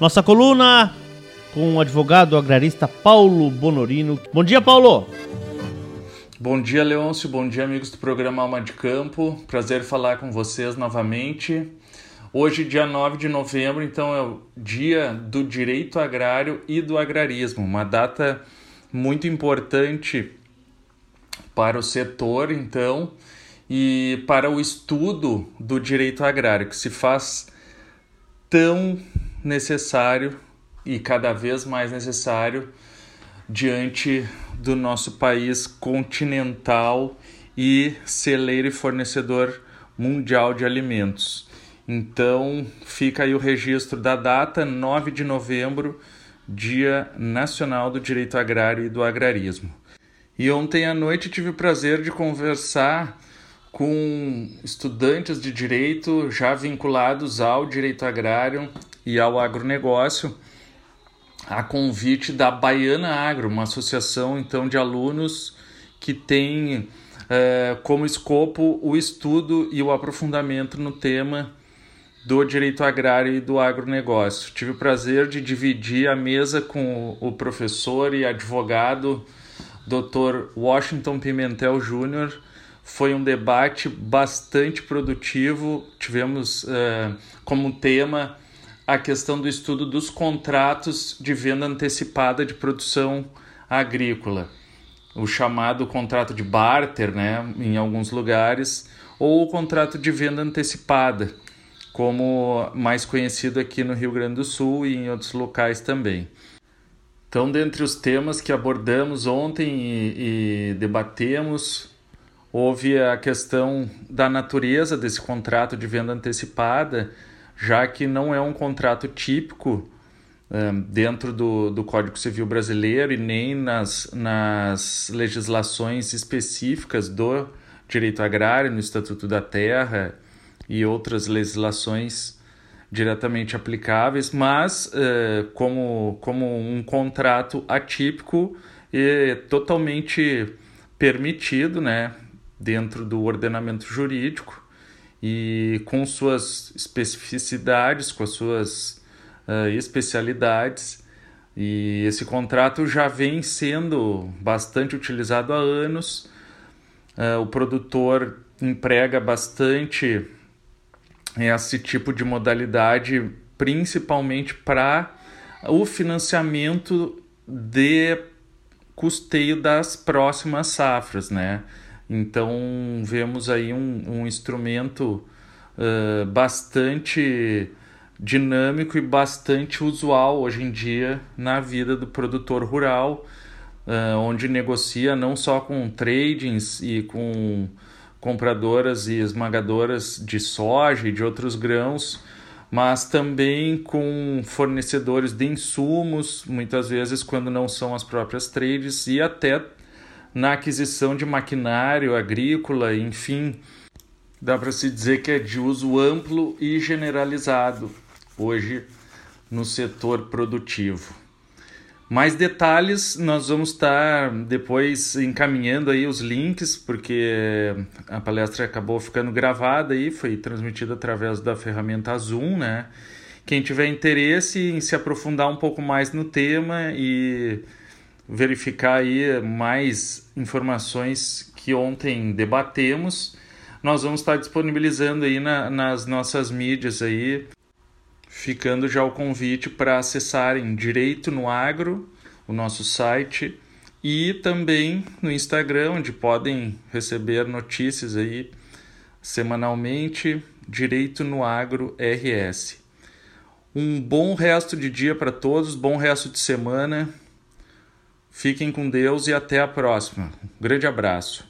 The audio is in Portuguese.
Nossa coluna com o advogado agrarista Paulo Bonorino. Bom dia, Paulo! Bom dia, Leôncio. Bom dia, amigos do programa Alma de Campo. Prazer falar com vocês novamente. Hoje, dia 9 de novembro, então é o dia do direito agrário e do agrarismo, uma data muito importante para o setor, então, e para o estudo do direito agrário, que se faz tão necessário e cada vez mais necessário diante do nosso país continental e celeiro e fornecedor mundial de alimentos. Então, fica aí o registro da data, 9 de novembro, Dia Nacional do Direito Agrário e do Agrarismo. E ontem à noite tive o prazer de conversar com estudantes de direito já vinculados ao direito agrário e ao agronegócio a convite da Baiana Agro, uma associação então de alunos que tem é, como escopo o estudo e o aprofundamento no tema do direito agrário e do agronegócio. Tive o prazer de dividir a mesa com o professor e advogado Dr. Washington Pimentel Júnior. Foi um debate bastante produtivo. Tivemos é, como tema a questão do estudo dos contratos de venda antecipada de produção agrícola, o chamado contrato de barter, né, em alguns lugares, ou o contrato de venda antecipada, como mais conhecido aqui no Rio Grande do Sul e em outros locais também. Então, dentre os temas que abordamos ontem e, e debatemos, houve a questão da natureza desse contrato de venda antecipada já que não é um contrato típico um, dentro do, do Código Civil brasileiro e nem nas, nas legislações específicas do direito agrário, no Estatuto da Terra e outras legislações diretamente aplicáveis, mas uh, como, como um contrato atípico e totalmente permitido né, dentro do ordenamento jurídico e com suas especificidades, com as suas uh, especialidades. E esse contrato já vem sendo bastante utilizado há anos. Uh, o produtor emprega bastante esse tipo de modalidade, principalmente para o financiamento de custeio das próximas safras, né? Então vemos aí um, um instrumento uh, bastante dinâmico e bastante usual hoje em dia na vida do produtor rural, uh, onde negocia não só com tradings e com compradoras e esmagadoras de soja e de outros grãos, mas também com fornecedores de insumos, muitas vezes quando não são as próprias trades, e até na aquisição de maquinário agrícola, enfim, dá para se dizer que é de uso amplo e generalizado hoje no setor produtivo. Mais detalhes nós vamos estar depois encaminhando aí os links, porque a palestra acabou ficando gravada e foi transmitida através da ferramenta Zoom, né? Quem tiver interesse em se aprofundar um pouco mais no tema e verificar aí mais informações que ontem debatemos. Nós vamos estar disponibilizando aí na, nas nossas mídias aí, ficando já o convite para acessarem Direito no Agro, o nosso site, e também no Instagram, onde podem receber notícias aí semanalmente, Direito no Agro RS. Um bom resto de dia para todos, bom resto de semana. Fiquem com Deus e até a próxima. Um grande abraço.